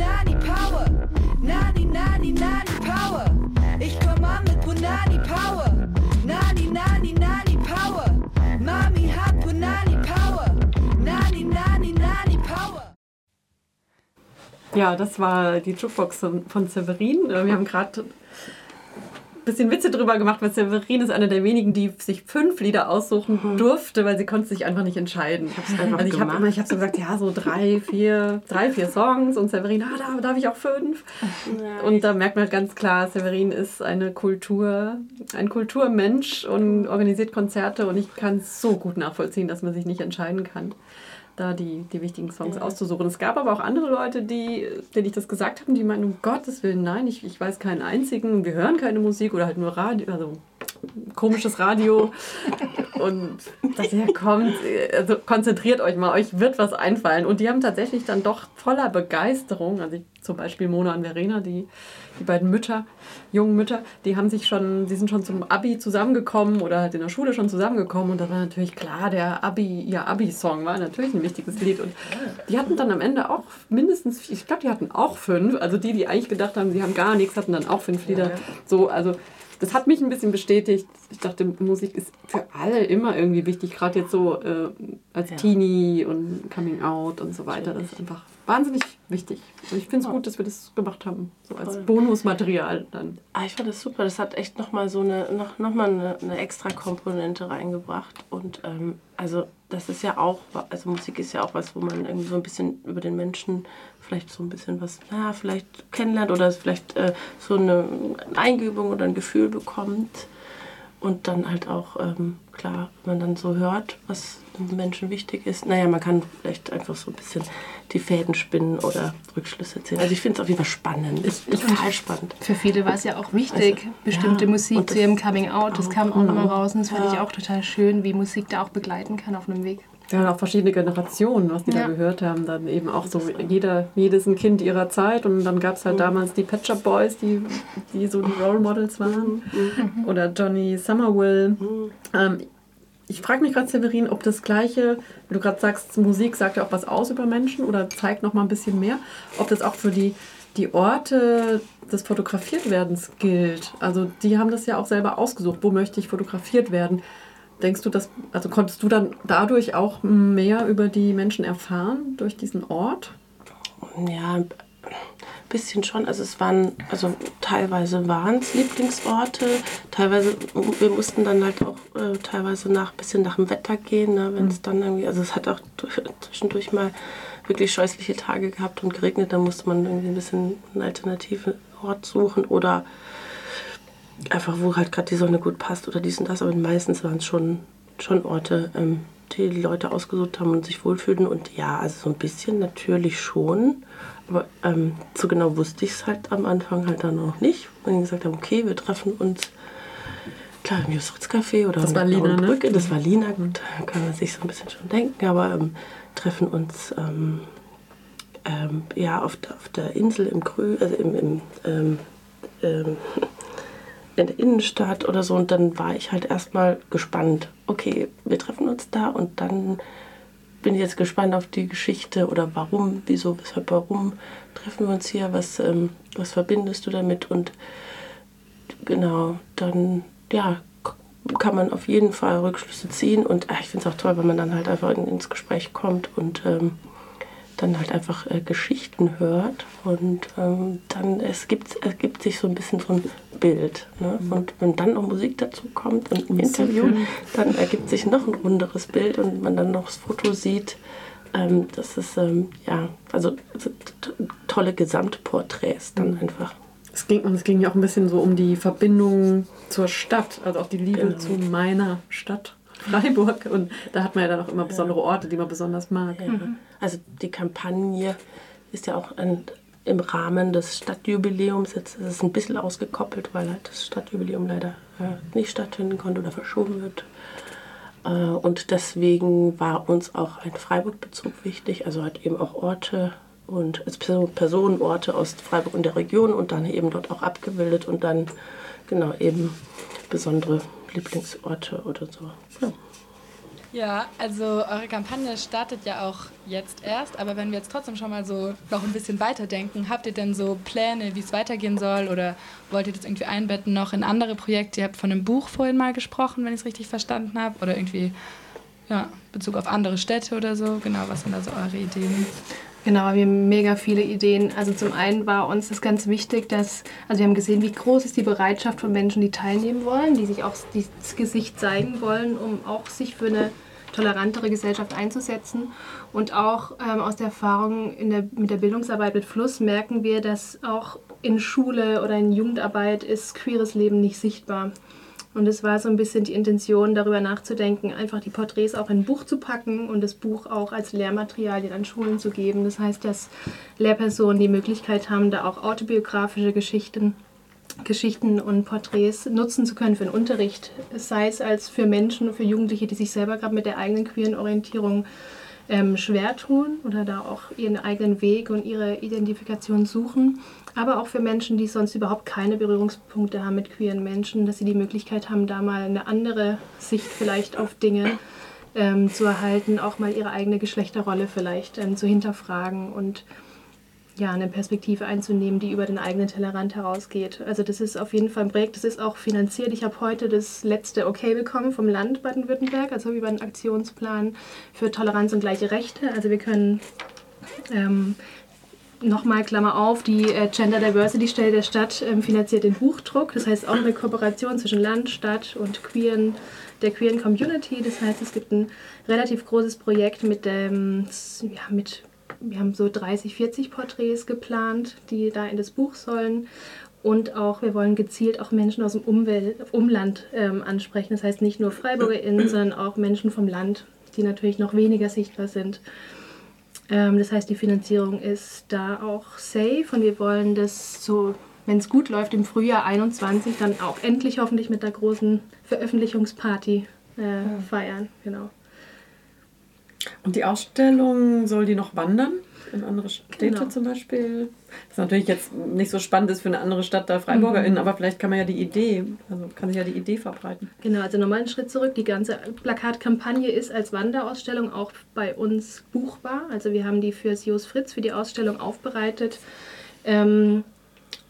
[SPEAKER 14] Punani Power. Nani, nani, nani Power. Ich komm an mit Punani Power. Nani, nani, nani Power. Mami hat Punani Power. Nani, nani, nani Power.
[SPEAKER 11] Ja, das war die Jukebox von, Severin. Wir haben gerade bisschen Witze drüber gemacht, weil Severin ist einer der wenigen, die sich fünf Lieder aussuchen durfte, weil sie konnte sich einfach nicht entscheiden. Ich
[SPEAKER 15] hab's einfach
[SPEAKER 11] also ich habe
[SPEAKER 15] gemacht.
[SPEAKER 11] immer, ich habe so gesagt, ja, so drei, vier, drei, vier Songs und Severin, ah, da darf ich auch fünf. Und da merkt man halt ganz klar, Severin ist eine Kultur, ein Kulturmensch und organisiert Konzerte und ich kann es so gut nachvollziehen, dass man sich nicht entscheiden kann, da die, die wichtigen Songs
[SPEAKER 15] Ja.
[SPEAKER 11] auszusuchen. Es gab aber auch andere Leute, die, denen ich das gesagt habe, die meinen, um Gottes Willen, nein, ich, ich weiß keinen einzigen, wir hören keine Musik oder halt nur Radio, also komisches Radio <laughs> und das herkommt, also konzentriert euch mal, euch wird was einfallen. Und die haben tatsächlich dann doch voller Begeisterung, also ich, zum Beispiel Mona und Verena, die, die beiden Mütter, jungen Mütter, die haben sich schon, die sind schon zum Abi zusammengekommen oder halt in der Schule schon zusammengekommen und da war natürlich klar, der Abi, ihr Abi-Song war natürlich ein wichtiges Lied und die hatten dann am Ende auch mindestens, ich glaube, die hatten auch fünf, also die, die eigentlich gedacht haben, sie haben gar nichts, hatten dann auch fünf Lieder.
[SPEAKER 15] Ja.
[SPEAKER 11] So, also das hat mich ein bisschen bestätigt. Ich dachte, Musik ist für alle immer irgendwie wichtig, gerade jetzt so äh, als
[SPEAKER 15] Ja.
[SPEAKER 11] Teenie und Coming Out und so weiter. Das ist einfach wahnsinnig wichtig. Und ich finde es gut, dass wir das gemacht haben, so als
[SPEAKER 15] Voll.
[SPEAKER 11] Bonusmaterial dann.
[SPEAKER 15] Ah, ich fand das super. Das hat echt nochmal so eine, noch, noch mal eine, eine extra Komponente reingebracht. Und ähm, also das ist ja auch, also Musik ist ja auch was, wo man irgendwie so ein bisschen über den Menschen vielleicht so ein bisschen was, na, vielleicht kennenlernt oder vielleicht äh, so eine Eingebung oder ein Gefühl bekommt. Und dann halt auch, ähm, klar, wenn man dann so hört, was den Menschen wichtig ist. Naja, man kann vielleicht einfach so ein bisschen die Fäden spinnen oder Rückschlüsse ziehen. Also ich finde es auf jeden Fall spannend. Ist total spannend.
[SPEAKER 10] Für viele war es ja auch wichtig,
[SPEAKER 15] Also,
[SPEAKER 10] bestimmte
[SPEAKER 15] ja,
[SPEAKER 10] Musik zu ihrem Coming Out. Das kam auch nochmal
[SPEAKER 15] mhm.
[SPEAKER 10] raus und das fand
[SPEAKER 15] Ja.
[SPEAKER 10] ich auch total schön, wie Musik da auch begleiten kann auf einem Weg.
[SPEAKER 11] Ja, auch verschiedene Generationen, was die
[SPEAKER 10] Ja.
[SPEAKER 11] da gehört haben. Dann eben auch so, jeder, jedes ein Kind ihrer Zeit. Und dann gab es halt damals die Pet Shop Boys, die, die so die Role Models waren. Oder Johnny Somerville. Ähm, ich frage mich gerade, Severin, ob das Gleiche, wenn du gerade sagst, Musik sagt ja auch was aus über Menschen oder zeigt noch mal ein bisschen mehr, ob das auch für die, die Orte des Fotografiertwerdens gilt. Also die haben das ja auch selber ausgesucht, wo möchte ich fotografiert werden. Denkst du, dass, also konntest du dann dadurch auch mehr über die Menschen erfahren, durch diesen Ort?
[SPEAKER 7] Ja, ein bisschen schon. Also es waren, also teilweise waren es Lieblingsorte, teilweise, wir mussten dann halt auch äh, teilweise nach bisschen nach dem Wetter gehen, ne, wenn es dann irgendwie, also es hat auch durch- zwischendurch mal wirklich scheußliche Tage gehabt und geregnet, dann musste man irgendwie ein bisschen einen alternativen Ort suchen oder einfach, wo halt gerade die Sonne gut passt oder dies und das, aber meistens waren es schon, schon Orte, ähm, die die Leute ausgesucht haben und sich wohlfühlten. Und ja, also so ein bisschen natürlich schon. Aber ähm, so genau wusste ich es halt am Anfang halt dann noch nicht. Und die gesagt haben, okay, wir treffen uns klar im Jusritzcafé oder
[SPEAKER 11] Das
[SPEAKER 7] in
[SPEAKER 11] war Lina, ne?
[SPEAKER 7] Brücke. Das war Lina, gut, kann man sich so ein bisschen schon denken, aber ähm, treffen uns ähm, ähm, ja, auf, der, auf der Insel im Grü, also im, im ähm, ähm, in der Innenstadt oder so. Und dann war ich halt erstmal gespannt. Okay, wir treffen uns da und dann bin ich jetzt gespannt auf die Geschichte oder warum, wieso, weshalb, warum treffen wir uns hier, was, ähm, was verbindest du damit und genau, dann ja, kann man auf jeden Fall Rückschlüsse ziehen und äh, ich finde es auch toll, wenn man dann halt einfach in, ins Gespräch kommt und ähm, dann halt einfach äh, Geschichten hört und ähm, dann es gibt, ergibt sich so ein bisschen so ein Bild. Ne? Und wenn dann noch Musik dazu kommt und ein Interview, dann ergibt sich noch ein runderes Bild und man dann noch das Foto sieht. Ähm, das ist ähm, ja, also tolle Gesamtporträts dann einfach.
[SPEAKER 11] Es ging, und es ging ja auch ein bisschen so um die Verbindung zur Stadt, also auch die Liebe
[SPEAKER 7] Genau.
[SPEAKER 11] zu meiner Stadt, Freiburg. Und da hat man ja dann auch immer besondere Orte, die man besonders mag.
[SPEAKER 7] Also die Kampagne ist ja auch ein, im Rahmen des Stadtjubiläums. Jetzt ist es ein bisschen ausgekoppelt, weil halt das Stadtjubiläum leider äh, nicht stattfinden konnte oder verschoben wird. Äh, und deswegen war uns auch ein Freiburg-Bezug wichtig, also halt eben auch Orte und also Person- Personenorte aus Freiburg und der Region und dann eben dort auch abgebildet und dann genau eben besondere Lieblingsorte oder so. Ja.
[SPEAKER 8] Ja, also eure Kampagne startet ja auch jetzt erst, aber wenn wir jetzt trotzdem schon mal so noch ein bisschen weiterdenken, habt ihr denn so Pläne, wie es weitergehen soll oder wollt ihr das irgendwie einbetten noch in andere Projekte? Ihr habt von einem Buch vorhin mal gesprochen, wenn ich es richtig verstanden habe, oder irgendwie ja, Bezug auf andere Städte oder so. Genau, was sind da so eure Ideen?
[SPEAKER 10] Genau, wir haben mega viele Ideen. Also zum einen war uns das ganz wichtig, dass, also wir haben gesehen, wie groß ist die Bereitschaft von Menschen, die teilnehmen wollen, die sich auch das Gesicht zeigen wollen, um auch sich für eine tolerantere Gesellschaft einzusetzen. Und auch ähm, aus der Erfahrung in der, mit der Bildungsarbeit mit Fluss merken wir, dass auch in Schule oder in Jugendarbeit ist queeres Leben nicht sichtbar. Und es war so ein bisschen die Intention, darüber nachzudenken, einfach die Porträts auch in ein Buch zu packen und das Buch auch als Lehrmaterialien an Schulen zu geben. Das heißt, dass Lehrpersonen die Möglichkeit haben, da auch autobiografische Geschichten, Geschichten und Porträts nutzen zu können für den Unterricht. Sei es als für Menschen, für Jugendliche, die sich selber gerade mit der eigenen queeren Orientierung ähm, schwer tun oder da auch ihren eigenen Weg und ihre Identifikation suchen, aber auch für Menschen, die sonst überhaupt keine Berührungspunkte haben mit queeren Menschen, dass sie die Möglichkeit haben, da mal eine andere Sicht vielleicht auf Dinge ähm, zu erhalten, auch mal ihre eigene Geschlechterrolle vielleicht ähm, zu hinterfragen und ja, eine Perspektive einzunehmen, die über den eigenen Tellerrand herausgeht. Also das ist auf jeden Fall ein Projekt, das ist auch finanziert. Ich habe heute das letzte Okay bekommen vom Land Baden-Württemberg, also über einen Aktionsplan für Toleranz und gleiche Rechte. Also wir können ähm, nochmal Klammer auf, die äh, Gender Diversity Stelle der Stadt ähm, finanziert den Buchdruck. Das heißt auch eine Kooperation zwischen Land, Stadt und queeren, der queeren Community. Das heißt, es gibt ein relativ großes Projekt mit dem, ja, mit wir haben so 30, 40 Porträts geplant, die da in das Buch sollen. Und auch, wir wollen gezielt auch Menschen aus dem Umwelt, Umland ähm, ansprechen. Das heißt nicht nur FreiburgerInnen, sondern auch Menschen vom Land, die natürlich noch weniger sichtbar sind. Ähm, das heißt, die Finanzierung ist da auch safe und wir wollen das so, wenn es gut läuft, im Frühjahr 21 dann auch endlich hoffentlich mit der großen Veröffentlichungsparty äh, feiern. Genau.
[SPEAKER 11] Und die Ausstellung, soll die noch wandern? In andere Städte
[SPEAKER 10] Genau.
[SPEAKER 11] zum Beispiel? Was natürlich jetzt nicht so spannend ist für eine andere Stadt der FreiburgerInnen,
[SPEAKER 10] Mhm.
[SPEAKER 11] aber vielleicht kann man ja die Idee, also kann sich ja die Idee verbreiten.
[SPEAKER 10] Genau, also nochmal einen Schritt zurück. Die ganze Plakatkampagne ist als Wanderausstellung auch bei uns buchbar. Also wir haben die fürs Jos Fritz für die Ausstellung aufbereitet ähm,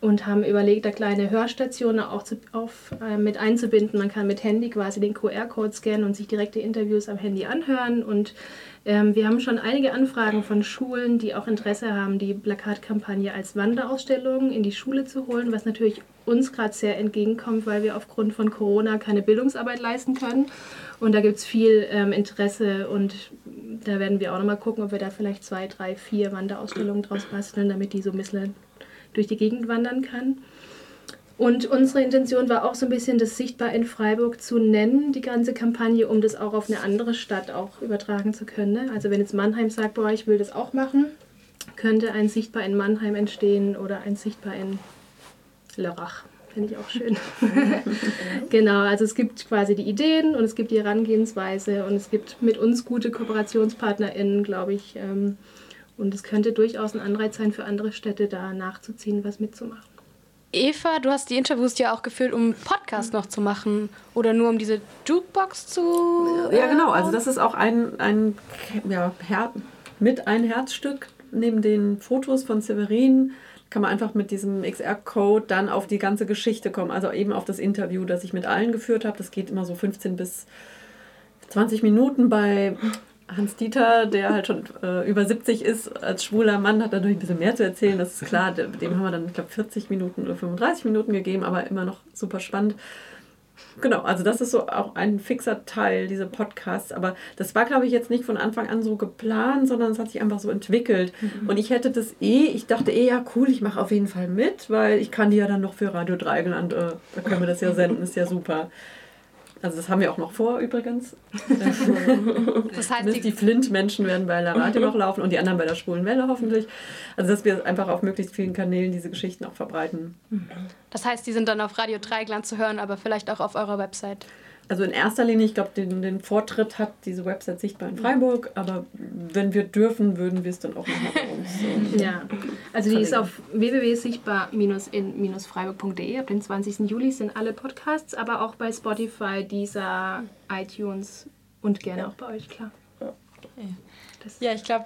[SPEAKER 10] und haben überlegt, da kleine Hörstationen auch zu, auf, äh, mit einzubinden. Man kann mit Handy quasi den QR-Code scannen und sich direkte Interviews am Handy anhören. Und ähm, wir haben schon einige Anfragen von Schulen, die auch Interesse haben, die Plakatkampagne als Wanderausstellung in die Schule zu holen, was natürlich uns gerade sehr entgegenkommt, weil wir aufgrund von Corona keine Bildungsarbeit leisten können. Und da gibt es viel ähm, Interesse und da werden wir auch nochmal gucken, ob wir da vielleicht zwei, drei, vier Wanderausstellungen draus basteln, damit die so ein bisschen durch die Gegend wandern kann. Und unsere Intention war auch so ein bisschen, das sichtbar in Freiburg zu nennen, die ganze Kampagne, um das auch auf eine andere Stadt auch übertragen zu können. Ne? Also wenn jetzt Mannheim sagt, boah, ich will das auch machen, könnte ein sichtbar in Mannheim entstehen oder ein sichtbar in Lörrach. Finde ich auch schön. <laughs> genau, also es gibt quasi die Ideen und es gibt die Herangehensweise und es gibt mit uns gute KooperationspartnerInnen, glaube ich. Ähm, und es könnte durchaus ein Anreiz sein für andere Städte, da nachzuziehen, was mitzumachen.
[SPEAKER 9] Eva, du hast die Interviews ja auch geführt, um Podcast noch zu machen oder nur um diese Jukebox zu.
[SPEAKER 11] Ja, genau.
[SPEAKER 9] äh,
[SPEAKER 11] Also das ist auch ein, ein ja, Her mit ein Herzstück neben den Fotos von Severin. Kann man einfach mit diesem XR-Code dann auf die ganze Geschichte kommen. Also eben auf das Interview, das ich mit allen geführt habe. Das geht immer so 15 bis 20 Minuten bei Hans Dieter, der halt schon äh, über 70 ist, als schwuler Mann, hat natürlich ein bisschen mehr zu erzählen, das ist klar. Dem haben wir dann, ich glaube, 40 Minuten oder 35 Minuten gegeben, aber immer noch super spannend. Genau, also das ist so auch ein fixer Teil, diese Podcasts. Aber das war, glaube ich, jetzt nicht von Anfang an so geplant, sondern es hat sich einfach so entwickelt. Und ich hätte das eh, ich dachte eh, ja cool, ich mache auf jeden Fall mit, weil ich kann die ja dann noch für Radio Dreigland, äh, da können wir das ja senden, ist ja super. Also das haben wir auch noch vor übrigens. <laughs>
[SPEAKER 9] Das heißt,
[SPEAKER 11] die, die Flint-Menschen werden bei der Radio noch laufen und die anderen bei der Schwulen Welle hoffentlich. Also dass wir einfach auf möglichst vielen Kanälen diese Geschichten auch verbreiten.
[SPEAKER 9] Das heißt, die sind dann auf Radio Dreigland zu hören, aber vielleicht auch auf eurer Website.
[SPEAKER 11] Also in erster Linie, ich glaube, den, den Vortritt hat diese Website sichtbar in Freiburg, aber wenn wir dürfen, würden wir es dann auch nochmal bei uns. äh, <laughs>
[SPEAKER 10] Ja, also die ist auf www.sichtbar-in-freiburg.de. Ab dem 20. Juli sind alle Podcasts, aber auch bei Spotify, Deezer, iTunes und gerne auch bei euch, klar.
[SPEAKER 8] Ja, ich glaube,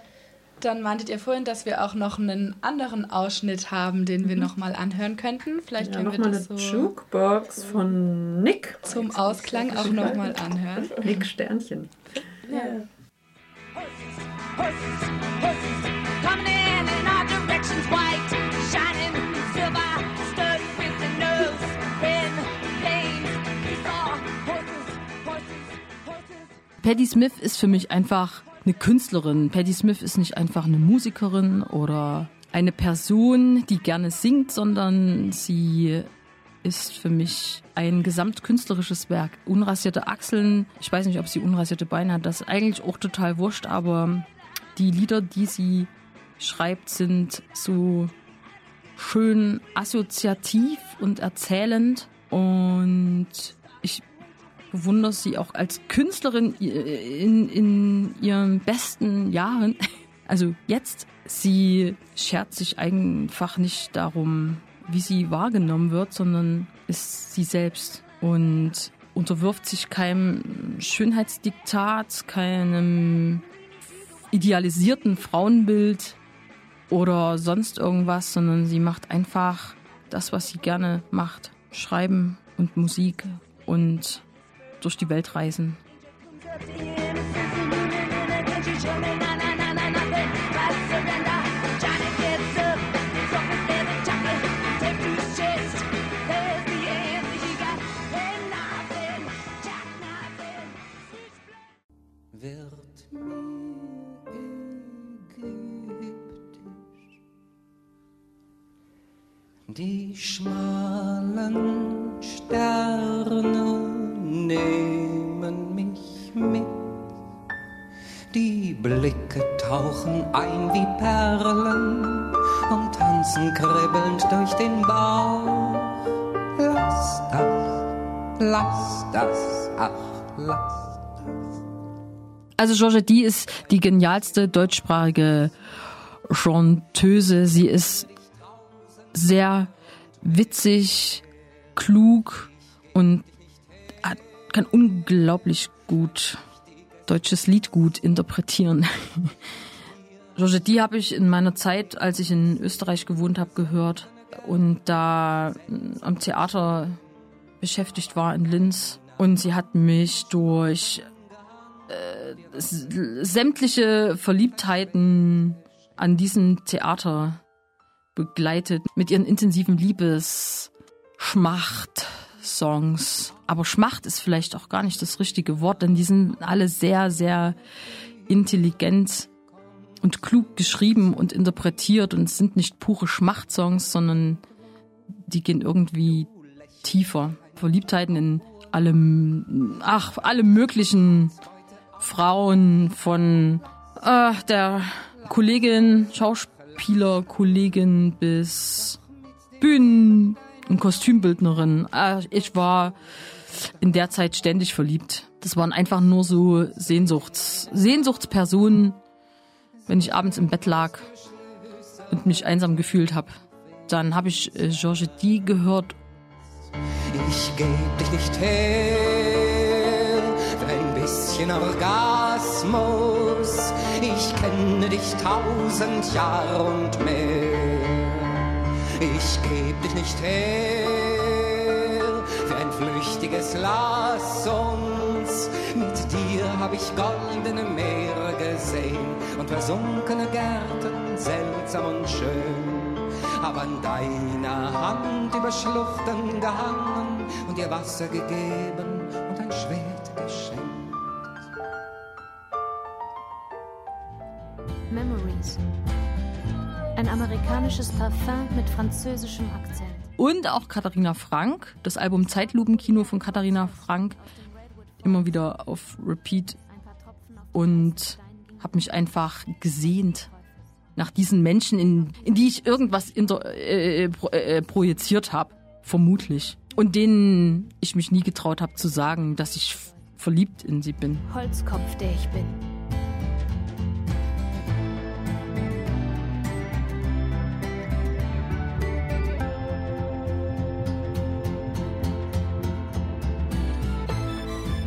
[SPEAKER 8] dann meintet ihr vorhin, dass wir auch noch einen anderen Ausschnitt haben, den wir noch mal anhören könnten. Vielleicht
[SPEAKER 11] Ja,
[SPEAKER 8] können wir
[SPEAKER 11] nochmal
[SPEAKER 8] das
[SPEAKER 11] eine
[SPEAKER 8] so
[SPEAKER 11] Jukebox von Nick.
[SPEAKER 8] zum Ausklang auch noch mal anhören.
[SPEAKER 11] Nick Sternchen.
[SPEAKER 8] Ja.
[SPEAKER 16] Coming in in our directions, white, shining silver, studded with the nose, pen, flames. We saw horses, horses, horses.
[SPEAKER 6] Patti Smith ist für mich einfach eine Künstlerin. Patti Smith ist nicht einfach eine Musikerin oder eine Person, die gerne singt, sondern sie ist für mich ein gesamtkünstlerisches Werk. Unrasierte Achseln, ich weiß nicht, ob sie unrasierte Beine hat, das ist eigentlich auch total wurscht, aber die Lieder, die sie schreibt, sind so schön assoziativ und erzählend und bewundere sie auch als Künstlerin in, in ihren besten Jahren. <laughs> Also jetzt, sie schert sich einfach nicht darum, wie sie wahrgenommen wird, sondern ist sie selbst und unterwirft sich keinem Schönheitsdiktat, keinem idealisierten Frauenbild oder sonst irgendwas, sondern sie macht einfach das, was sie gerne macht. Schreiben und Musik und durch die Welt reisen.
[SPEAKER 17] Wird mir ägyptisch die schmalen Blicke tauchen ein wie Perlen und tanzen kribbelnd durch den Bauch. Lass das, lass das, ach, lass
[SPEAKER 6] Also Georgette Die ist die genialste deutschsprachige Chanteuse. Sie ist sehr witzig, klug und kann unglaublich gut deutsches Lied gut interpretieren. <laughs> Georgette Die habe ich in meiner Zeit, als ich in Österreich gewohnt habe, gehört und da am Theater beschäftigt war in Linz. Und sie hat mich durch äh, sämtliche Verliebtheiten an diesem Theater begleitet mit ihren intensiven Liebes-Schmacht-Songs. Aber Schmacht ist vielleicht auch gar nicht das richtige Wort, denn die sind alle sehr, sehr intelligent und klug geschrieben und interpretiert und sind nicht pure Schmachtsongs, sondern die gehen irgendwie tiefer. Verliebtheiten in allem, ach, alle möglichen Frauen von äh, der Kollegin, Schauspielerkollegin bis Bühnen- und Kostümbildnerin. Äh, ich war in der Zeit ständig verliebt. Das waren einfach nur so Sehnsuchts, Sehnsuchtspersonen, wenn ich abends im Bett lag und mich einsam gefühlt habe. Dann habe ich äh, Georgette Die gehört.
[SPEAKER 17] Ich geb dich nicht her für ein bisschen Orgasmus. Ich kenne dich tausend Jahre und mehr. Ich geb dich nicht her für ein flüchtiges Lass uns. Mit dir hab ich goldene Meere gesehen und versunkene Gärten, seltsam und schön. Hab an deiner Hand über Schluchten gehangen und dir Wasser gegeben und ein Schwert geschenkt.
[SPEAKER 18] Memories. Ein amerikanisches Parfum mit französischem Akzent.
[SPEAKER 6] Und auch Katharina Frank, das Album Zeitlupenkino von Katharina Frank, immer wieder auf Repeat und habe mich einfach gesehnt nach diesen Menschen, in, in die ich irgendwas inter, äh, pro, äh, projiziert habe, vermutlich. Und denen ich mich nie getraut habe zu sagen, dass ich verliebt in sie bin.
[SPEAKER 18] Holzkopf, der ich bin.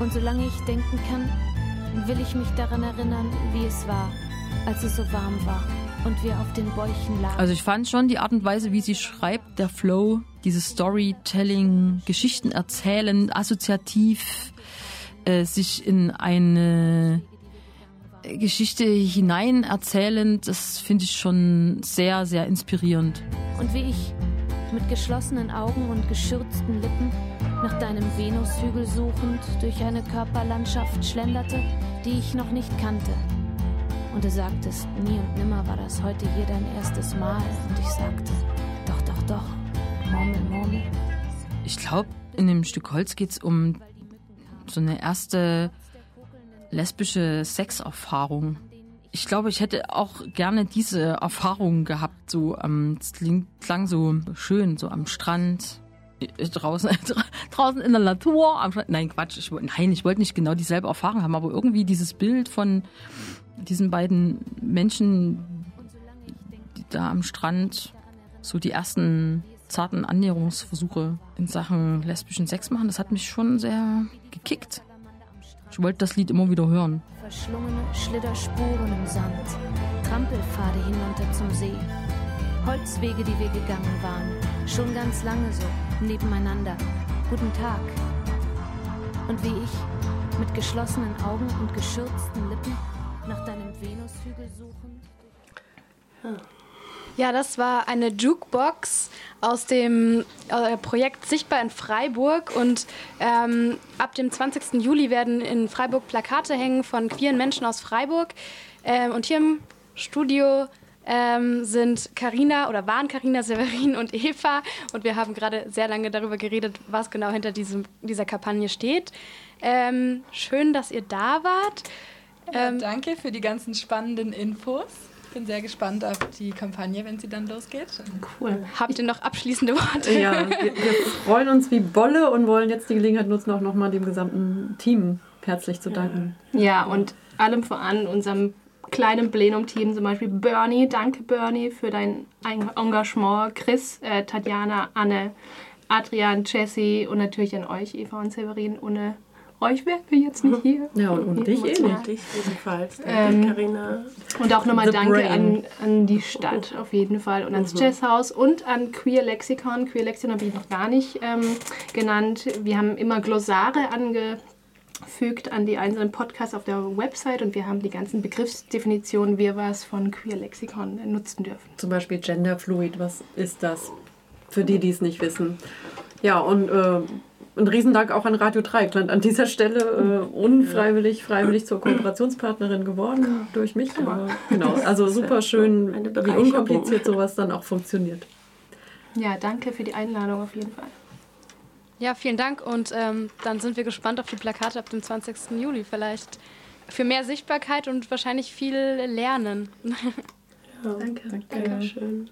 [SPEAKER 18] Und solange ich denken kann, will ich mich daran erinnern, wie es war, als es so warm war und wir auf den Bäuchen lagen.
[SPEAKER 6] Also ich fand schon die Art und Weise, wie sie schreibt, der Flow, dieses Storytelling, Geschichten erzählen, assoziativ äh, sich in eine Geschichte hinein erzählen, das finde ich schon sehr, sehr inspirierend.
[SPEAKER 18] Und wie ich mit geschlossenen Augen und geschürzten Lippen nach deinem Venushügel suchend durch eine Körperlandschaft schlenderte, die ich noch nicht kannte. Und du sagtest, nie und nimmer war das heute hier dein erstes Mal. Und ich sagte, doch, doch, doch, Murmel, Murmel.
[SPEAKER 6] Ich glaube, in dem Stück Holz geht es um so eine erste lesbische Sexerfahrung. Ich glaube, ich hätte auch gerne diese Erfahrung gehabt. So, ähm, es klang so schön, so am Strand, draußen, <laughs> draußen in der Natur. Nein, Quatsch. Ich, nein, ich wollte nicht genau dieselbe Erfahrung haben, aber irgendwie dieses Bild von diesen beiden Menschen, die da am Strand so die ersten zarten Annäherungsversuche in Sachen lesbischen Sex machen, das hat mich schon sehr gekickt. Ich wollte das Lied immer wieder hören.
[SPEAKER 18] Verschlungene Schlitterspuren im Sand, Trampelpfade hinunter zum See, Holzwege, die wir gegangen waren, schon ganz lange so, nebeneinander. Guten Tag. Und wie ich, mit geschlossenen Augen und geschürzten Lippen, nach deinem Venushügel suchend.
[SPEAKER 9] Ja, das war eine Jukebox aus dem äh, Projekt Sichtbar in Freiburg. Und ähm, ab dem 20. Juli werden in Freiburg Plakate hängen von queeren Menschen aus Freiburg. Ähm, und hier im Studio ähm, sind Karina oder waren Karina, Severin und Eva. Und wir haben gerade sehr lange darüber geredet, was genau hinter diesem, dieser Kampagne steht. Ähm, schön, dass ihr da wart.
[SPEAKER 8] Ja, danke für die ganzen spannenden Infos. Bin sehr gespannt auf die Kampagne, wenn sie dann losgeht.
[SPEAKER 7] Cool.
[SPEAKER 9] Habt ihr noch abschließende Worte?
[SPEAKER 11] Ja, wir, wir freuen uns wie Bolle und wollen jetzt die Gelegenheit nutzen, auch nochmal dem gesamten Team herzlich zu danken.
[SPEAKER 10] Ja, und allem voran unserem kleinen Plenum-Team, zum Beispiel Bernie. Danke, Bernie, für dein Engagement. Chris, äh, Tatjana, Anne, Adrian, Jesse und natürlich an euch, Eva und Severin. Ohne euch wären wir jetzt nicht hier. <laughs>
[SPEAKER 11] Ja, und, und dich eh nicht.
[SPEAKER 3] Dich ebenfalls.
[SPEAKER 10] Ähm,
[SPEAKER 3] Danke, Carina.
[SPEAKER 10] Und auch nochmal Danke an,
[SPEAKER 11] Brain.
[SPEAKER 10] an die Stadt auf jeden Fall und ans
[SPEAKER 3] Mhm.
[SPEAKER 10] Jazzhaus und an Queer Lexikon. Queer Lexikon habe ich noch gar nicht ähm, genannt. Wir haben immer Glossare angefügt an die einzelnen Podcasts auf der Website und wir haben die ganzen Begriffsdefinitionen, wir was von Queer Lexikon nutzen dürfen.
[SPEAKER 11] Zum Beispiel Genderfluid, was ist das? Für die, die es nicht wissen. Ja, und äh, ein Riesendank auch an Radio Dreieckland an dieser Stelle. Äh, unfreiwillig, freiwillig zur Kooperationspartnerin geworden durch mich. Aber genau, also super schön, wie unkompliziert sowas dann auch funktioniert.
[SPEAKER 10] Ja, danke für die Einladung auf jeden Fall.
[SPEAKER 9] Ja, vielen Dank und ähm, dann sind wir gespannt auf die Plakate ab dem 20. Juli. Vielleicht für mehr Sichtbarkeit und wahrscheinlich viel Lernen. <laughs>
[SPEAKER 3] Ja,
[SPEAKER 10] danke.
[SPEAKER 3] Dankeschön.